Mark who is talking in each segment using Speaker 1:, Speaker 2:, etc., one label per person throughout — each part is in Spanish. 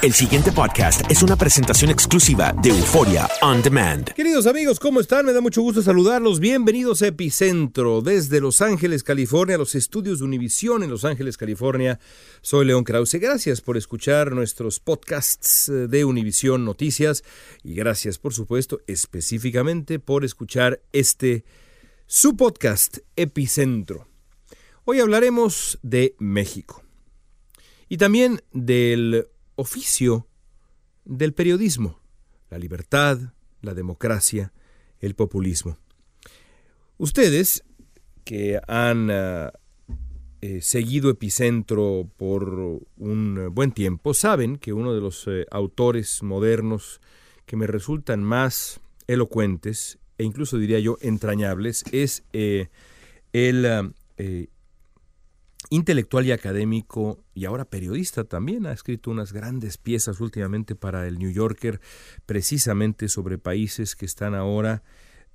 Speaker 1: El siguiente podcast es una presentación exclusiva de Euforia On Demand.
Speaker 2: Queridos amigos, ¿cómo están? Me da mucho gusto saludarlos. Bienvenidos a Epicentro desde Los Ángeles, California, los estudios de Univisión en Los Ángeles, California. Soy León Krause. Gracias por escuchar nuestros podcasts eh, de Univisión Noticias y gracias, por supuesto, específicamente por escuchar este su podcast Epicentro. Hoy hablaremos de México y también del oficio del periodismo, la libertad, la democracia, el populismo. Ustedes que han uh, eh, seguido Epicentro por un buen tiempo saben que uno de los eh, autores modernos que me resultan más elocuentes e incluso diría yo entrañables es eh, el intelectual y académico y ahora periodista también, ha escrito unas grandes piezas últimamente para el New Yorker, precisamente sobre países que están ahora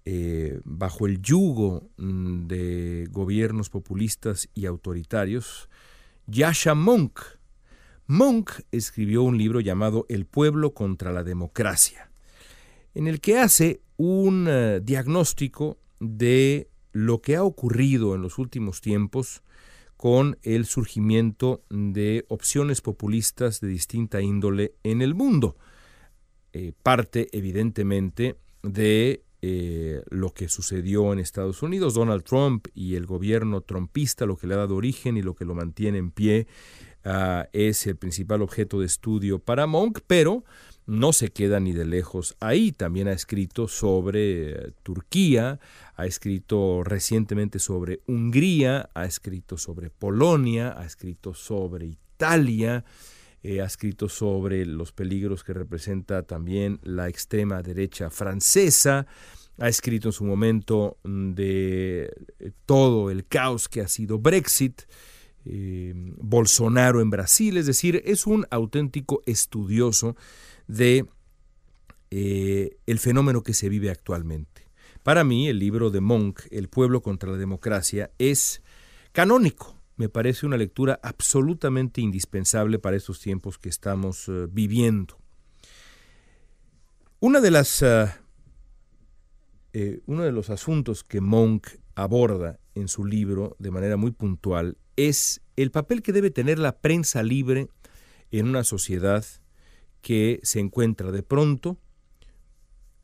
Speaker 2: eh, bajo el yugo mm, de gobiernos populistas y autoritarios. Yasha Monk. Monk escribió un libro llamado El pueblo contra la democracia, en el que hace un uh, diagnóstico de lo que ha ocurrido en los últimos tiempos con el surgimiento de opciones populistas de distinta índole en el mundo. Eh, parte evidentemente de eh, lo que sucedió en Estados Unidos, Donald Trump y el gobierno trumpista, lo que le ha dado origen y lo que lo mantiene en pie, uh, es el principal objeto de estudio para Monk, pero no se queda ni de lejos ahí. También ha escrito sobre eh, Turquía, ha escrito recientemente sobre Hungría, ha escrito sobre Polonia, ha escrito sobre Italia, eh, ha escrito sobre los peligros que representa también la extrema derecha francesa, ha escrito en su momento de eh, todo el caos que ha sido Brexit, Bolsonaro en Brasil, es decir, es un auténtico estudioso de eh, el fenómeno que se vive actualmente. Para mí, el libro de Monk, El pueblo contra la democracia, es canónico. Me parece una lectura absolutamente indispensable para estos tiempos que estamos uh, viviendo. Una de las, eh, uno de los asuntos que Monk aborda en su libro de manera muy puntual es el papel que debe tener la prensa libre en una sociedad que se encuentra de pronto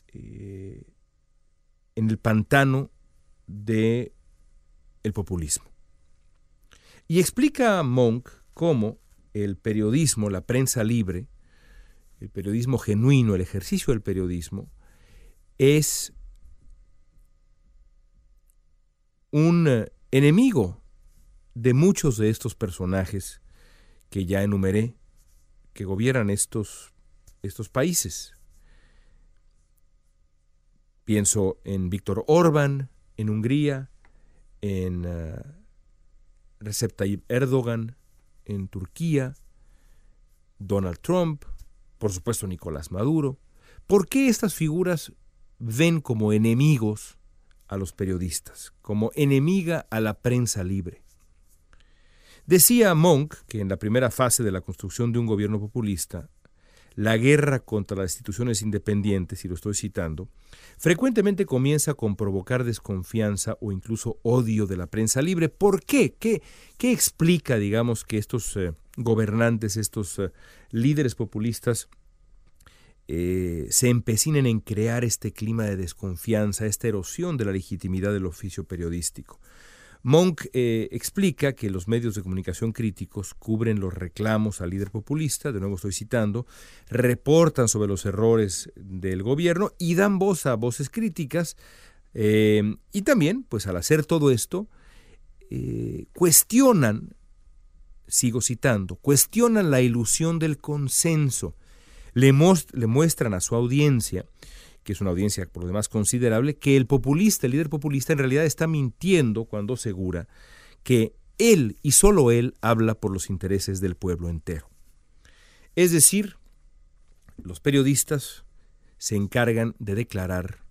Speaker 2: eh, en el pantano de el populismo. Y explica a Monk cómo el periodismo, la prensa libre, el periodismo genuino, el ejercicio del periodismo, es un enemigo de muchos de estos personajes que ya enumeré que gobiernan estos, estos países. Pienso en Víctor Orbán en Hungría, en uh, Recep Tayyip Erdogan en Turquía, Donald Trump, por supuesto Nicolás Maduro. ¿Por qué estas figuras ven como enemigos a los periodistas, como enemiga a la prensa libre? Decía Monk que en la primera fase de la construcción de un gobierno populista, la guerra contra las instituciones independientes, y lo estoy citando, frecuentemente comienza con provocar desconfianza o incluso odio de la prensa libre. ¿Por qué? ¿Qué, qué explica, digamos, que estos eh, gobernantes, estos eh, líderes populistas, eh, se empecinen en crear este clima de desconfianza, esta erosión de la legitimidad del oficio periodístico? Monk eh, explica que los medios de comunicación críticos cubren los reclamos al líder populista, de nuevo estoy citando, reportan sobre los errores del gobierno y dan voz a voces críticas eh, y también, pues al hacer todo esto, cuestionan, sigo citando, cuestionan la ilusión del consenso, le, muestran a su audiencia que es una audiencia por lo demás considerable, que el populista, el líder populista, en realidad está mintiendo cuando asegura que él y solo él habla por los intereses del pueblo entero. Es decir, los periodistas se encargan de declarar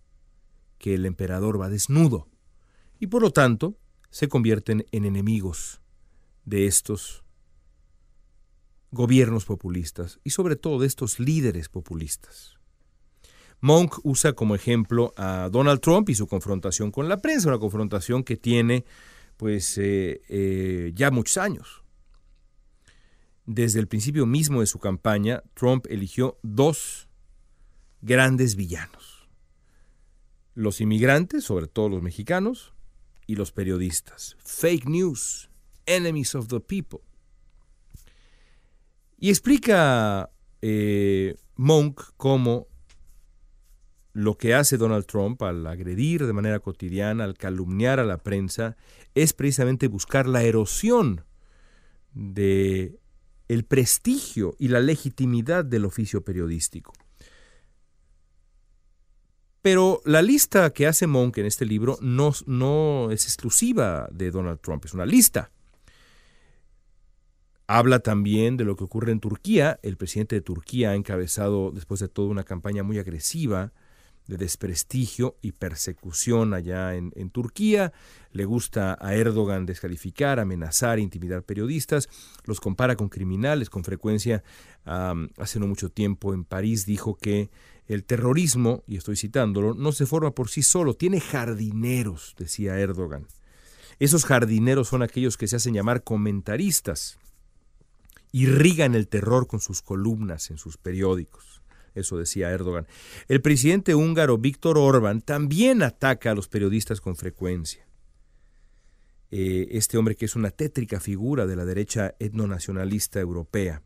Speaker 2: que el emperador va desnudo y por lo tanto se convierten en enemigos de estos gobiernos populistas y sobre todo de estos líderes populistas. Monk usa como ejemplo a Donald Trump y su confrontación con la prensa, una confrontación que tiene pues eh, eh, ya muchos años. Desde el principio mismo de su campaña, Trump eligió dos grandes villanos. Los inmigrantes, sobre todo los mexicanos, y los periodistas. Fake news, enemies of the people. Y explica eh, Monk cómo lo que hace Donald Trump al agredir de manera cotidiana, al calumniar a la prensa, es precisamente buscar la erosión de el prestigio y la legitimidad del oficio periodístico. Pero la lista que hace Monk en este libro no, no es exclusiva de Donald Trump, es una lista. Habla también de lo que ocurre en Turquía. El presidente de Turquía ha encabezado, después de todo, una campaña muy agresiva de desprestigio y persecución allá en, Turquía. Le gusta a Erdogan descalificar, amenazar, intimidar periodistas. Los compara con criminales. Con frecuencia, hace no mucho tiempo en París dijo que el terrorismo, y estoy citándolo, no se forma por sí solo, tiene jardineros, decía Erdogan. Esos jardineros son aquellos que se hacen llamar comentaristas. Irrigan el terror con sus columnas en sus periódicos. Eso decía Erdogan. El presidente húngaro Víctor Orbán también ataca a los periodistas con frecuencia. Eh, este hombre que es una tétrica figura de la derecha etnonacionalista europea.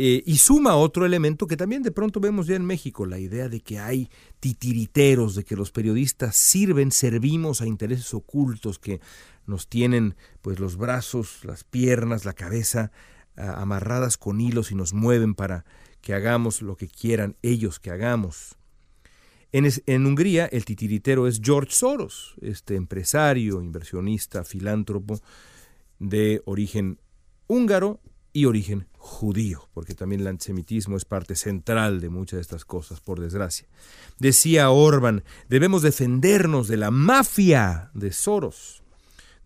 Speaker 2: Eh, y suma otro elemento que también de pronto vemos ya en México, la idea de que hay titiriteros, de que los periodistas sirven, servimos a intereses ocultos que nos tienen pues los brazos, las piernas, la cabeza amarradas con hilos y nos mueven para que hagamos lo que quieran ellos que hagamos. En, Hungría el titiritero es George Soros, este empresario, inversionista, filántropo de origen húngaro y origen judío, porque también el antisemitismo es parte central de muchas de estas cosas, por desgracia. Decía Orban, debemos defendernos de la mafia de Soros.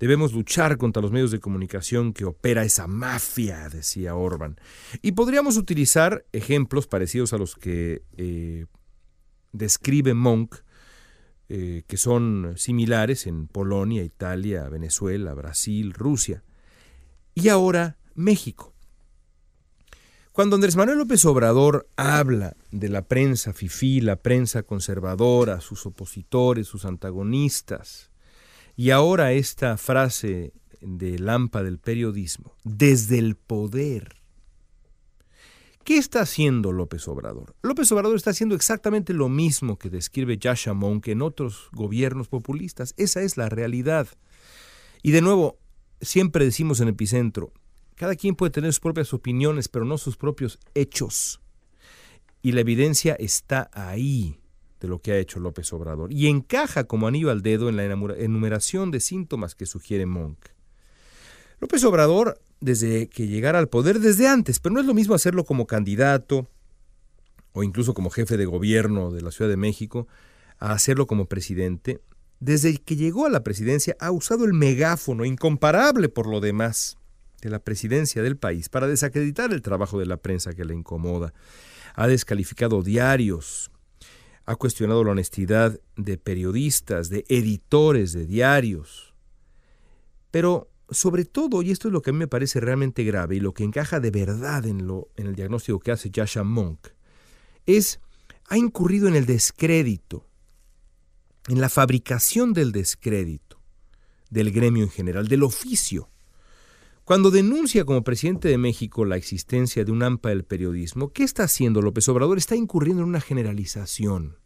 Speaker 2: Debemos luchar contra los medios de comunicación que opera esa mafia, decía Orban. Y podríamos utilizar ejemplos parecidos a los que eh, describe Monk, eh, que son similares en Polonia, Italia, Venezuela, Brasil, Rusia. Y ahora México. Cuando Andrés Manuel López Obrador habla de la prensa fifí, la prensa conservadora, sus opositores, sus antagonistas, y ahora esta frase de Lampa del periodismo, desde el poder. ¿Qué está haciendo López Obrador? López Obrador está haciendo exactamente lo mismo que describe Yasha Monk en otros gobiernos populistas. Esa es la realidad. Y de nuevo, siempre decimos en Epicentro, cada quien puede tener sus propias opiniones, pero no sus propios hechos. Y la evidencia está ahí de lo que ha hecho López Obrador y encaja como anillo al dedo en la enumeración de síntomas que sugiere Monk. López Obrador, desde que llegara al poder, desde antes, pero no es lo mismo hacerlo como candidato o incluso como jefe de gobierno de la Ciudad de México, a hacerlo como presidente, desde que llegó a la presidencia ha usado el megáfono, incomparable por lo demás, de la presidencia del país para desacreditar el trabajo de la prensa que le incomoda. Ha descalificado diarios, ha cuestionado la honestidad de periodistas, de editores de diarios. Pero sobre todo, y esto es lo que a mí me parece realmente grave y lo que encaja de verdad en, lo, en el diagnóstico que hace Yasha Monk, es, ha incurrido en el descrédito, en la fabricación del descrédito del gremio en general, del oficio. Cuando denuncia como presidente de México la existencia de un AMPA del periodismo, ¿qué está haciendo López Obrador? Está incurriendo en una generalización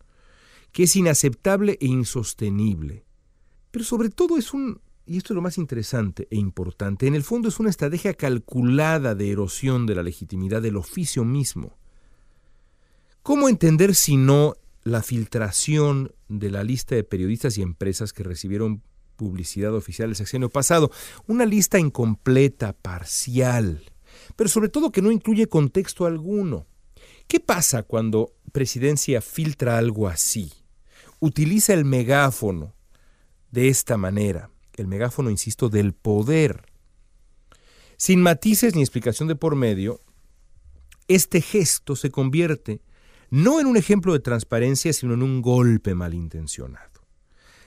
Speaker 2: que es inaceptable e insostenible. Pero sobre todo es un, y esto es lo más interesante e importante, en el fondo es una estrategia calculada de erosión de la legitimidad del oficio mismo. ¿Cómo entender si no la filtración de la lista de periodistas y empresas que recibieron publicidad oficial el sexenio pasado? Una lista incompleta, parcial, pero sobre todo que no incluye contexto alguno. ¿Qué pasa cuando presidencia filtra algo así? Utiliza el megáfono de esta manera, el megáfono, insisto, del poder. Sin matices ni explicación de por medio, este gesto se convierte no en un ejemplo de transparencia, sino en un golpe malintencionado.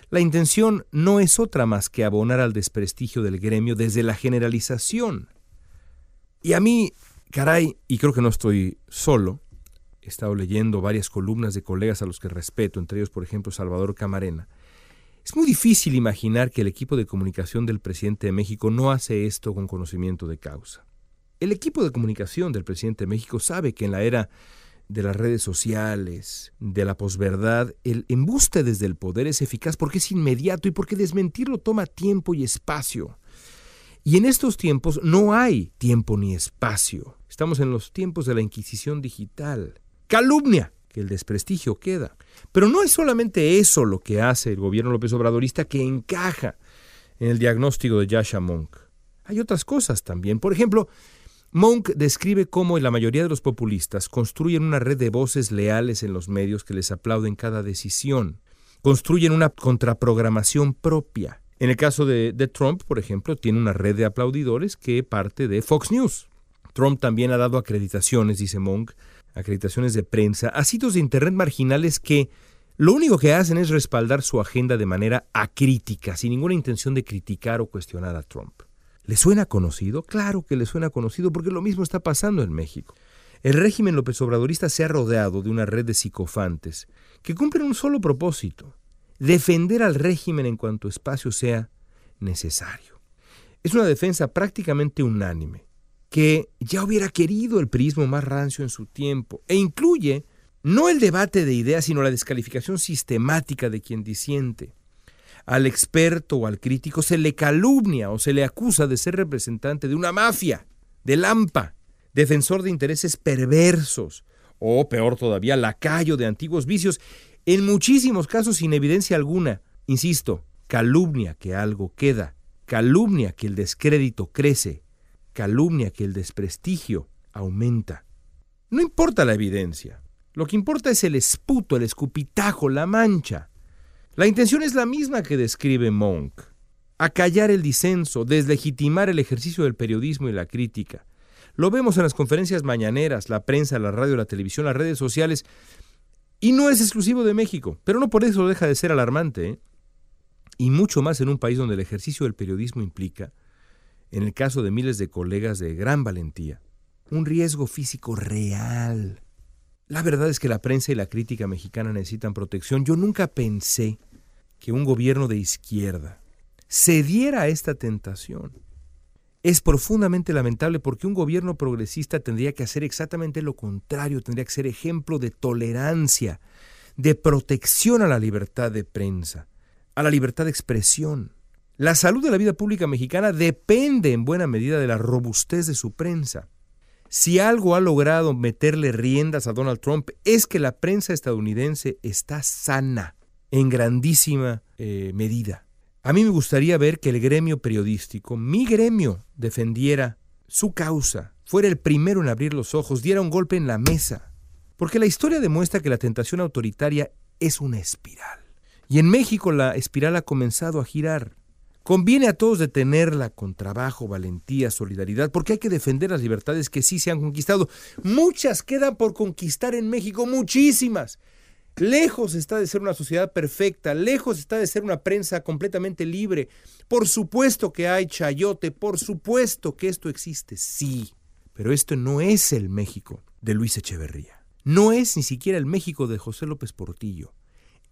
Speaker 2: La intención no es otra más que abonar al desprestigio del gremio desde la generalización. Y a mí, caray, y creo que no estoy solo, he estado leyendo varias columnas de colegas a los que respeto, entre ellos, por ejemplo, Salvador Camarena, es muy difícil imaginar que el equipo de comunicación del presidente de México no hace esto con conocimiento de causa. El equipo de comunicación del presidente de México sabe que en la era de las redes sociales, de la posverdad, el embuste desde el poder es eficaz porque es inmediato y porque desmentirlo toma tiempo y espacio. Y en estos tiempos no hay tiempo ni espacio. Estamos en los tiempos de la Inquisición digital. Calumnia, que el desprestigio queda. Pero no es solamente eso lo que hace el gobierno López Obradorista que encaja en el diagnóstico de Yasha Monk. Hay otras cosas también. Por ejemplo, Monk describe cómo la mayoría de los populistas construyen una red de voces leales en los medios que les aplauden cada decisión. Construyen una contraprogramación propia. En el caso de, Trump, por ejemplo, tiene una red de aplaudidores que parte de Fox News. Trump también ha dado acreditaciones, dice Monk, acreditaciones de prensa, a sitios de Internet marginales que lo único que hacen es respaldar su agenda de manera acrítica, sin ninguna intención de criticar o cuestionar a Trump. ¿Le suena conocido? Claro que le suena conocido porque lo mismo está pasando en México. El régimen López Obradorista se ha rodeado de una red de psicofantes que cumplen un solo propósito, defender al régimen en cuanto espacio sea necesario. Es una defensa prácticamente unánime, que ya hubiera querido el prismo más rancio en su tiempo, e incluye no el debate de ideas, sino la descalificación sistemática de quien disiente al experto o al crítico se le calumnia o se le acusa de ser representante de una mafia, de Lampa, defensor de intereses perversos o, peor todavía, lacayo de antiguos vicios, en muchísimos casos sin evidencia alguna. Insisto, calumnia que algo queda, calumnia que el descrédito crece, calumnia que el desprestigio aumenta. No importa la evidencia, lo que importa es el esputo, el escupitajo, la mancha. La intención es la misma que describe Monk, acallar el disenso, deslegitimar el ejercicio del periodismo y la crítica. Lo vemos en las conferencias mañaneras, la prensa, la radio, la televisión, las redes sociales, y no es exclusivo de México, pero no por eso deja de ser alarmante, ¿eh? y mucho más en un país donde el ejercicio del periodismo implica, en el caso de miles de colegas de gran valentía, un riesgo físico real. La verdad es que la prensa y la crítica mexicana necesitan protección. Yo nunca pensé que un gobierno de izquierda cediera a esta tentación. Es profundamente lamentable porque un gobierno progresista tendría que hacer exactamente lo contrario, tendría que ser ejemplo de tolerancia, de protección a la libertad de prensa, a la libertad de expresión. La salud de la vida pública mexicana depende en buena medida de la robustez de su prensa. Si algo ha logrado meterle riendas a Donald Trump es que la prensa estadounidense está sana en grandísima eh, medida. A mí me gustaría ver que el gremio periodístico, mi gremio, defendiera su causa, fuera el primero en abrir los ojos, diera un golpe en la mesa. Porque la historia demuestra que la tentación autoritaria es una espiral. Y en México la espiral ha comenzado a girar. Conviene a todos detenerla con trabajo, valentía, solidaridad, porque hay que defender las libertades que sí se han conquistado. Muchas quedan por conquistar en México, muchísimas. Lejos está de ser una sociedad perfecta, lejos está de ser una prensa completamente libre. Por supuesto que hay chayote, por supuesto que esto existe, sí. Pero esto no es el México de Luis Echeverría. No es ni siquiera el México de José López Portillo.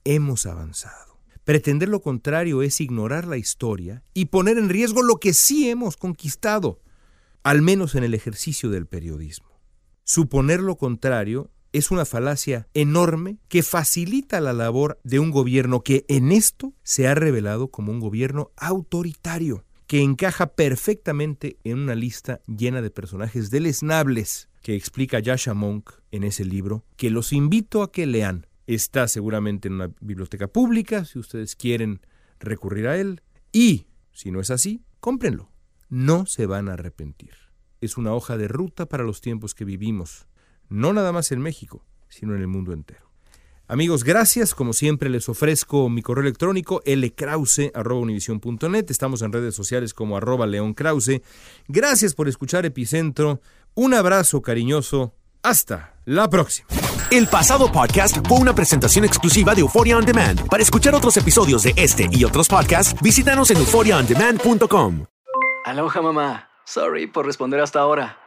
Speaker 2: Hemos avanzado. Pretender lo contrario es ignorar la historia y poner en riesgo lo que sí hemos conquistado, al menos en el ejercicio del periodismo. Suponer lo contrario es una falacia enorme que facilita la labor de un gobierno que en esto se ha revelado como un gobierno autoritario, que encaja perfectamente en una lista llena de personajes deleznables que explica Yasha Monk en ese libro, que los invito a que lean Está seguramente en una biblioteca pública, si ustedes quieren recurrir a él. Y, si no es así, cómprenlo. No se van a arrepentir. Es una hoja de ruta para los tiempos que vivimos, no nada más en México, sino en el mundo entero. Amigos, gracias. Como siempre, les ofrezco mi correo electrónico lkrause.univision.net. Estamos en redes sociales como arroba leonkrause. Gracias por escuchar Epicentro. Un abrazo cariñoso. Hasta la próxima.
Speaker 1: El pasado podcast fue una presentación exclusiva de Euphoria On Demand. Para escuchar otros episodios de este y otros podcasts, visítanos en euphoriaondemand.com.
Speaker 3: Aloha mamá. Sorry por responder hasta ahora.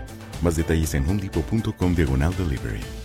Speaker 4: Más detalles en homedepot.com diagonal delivery.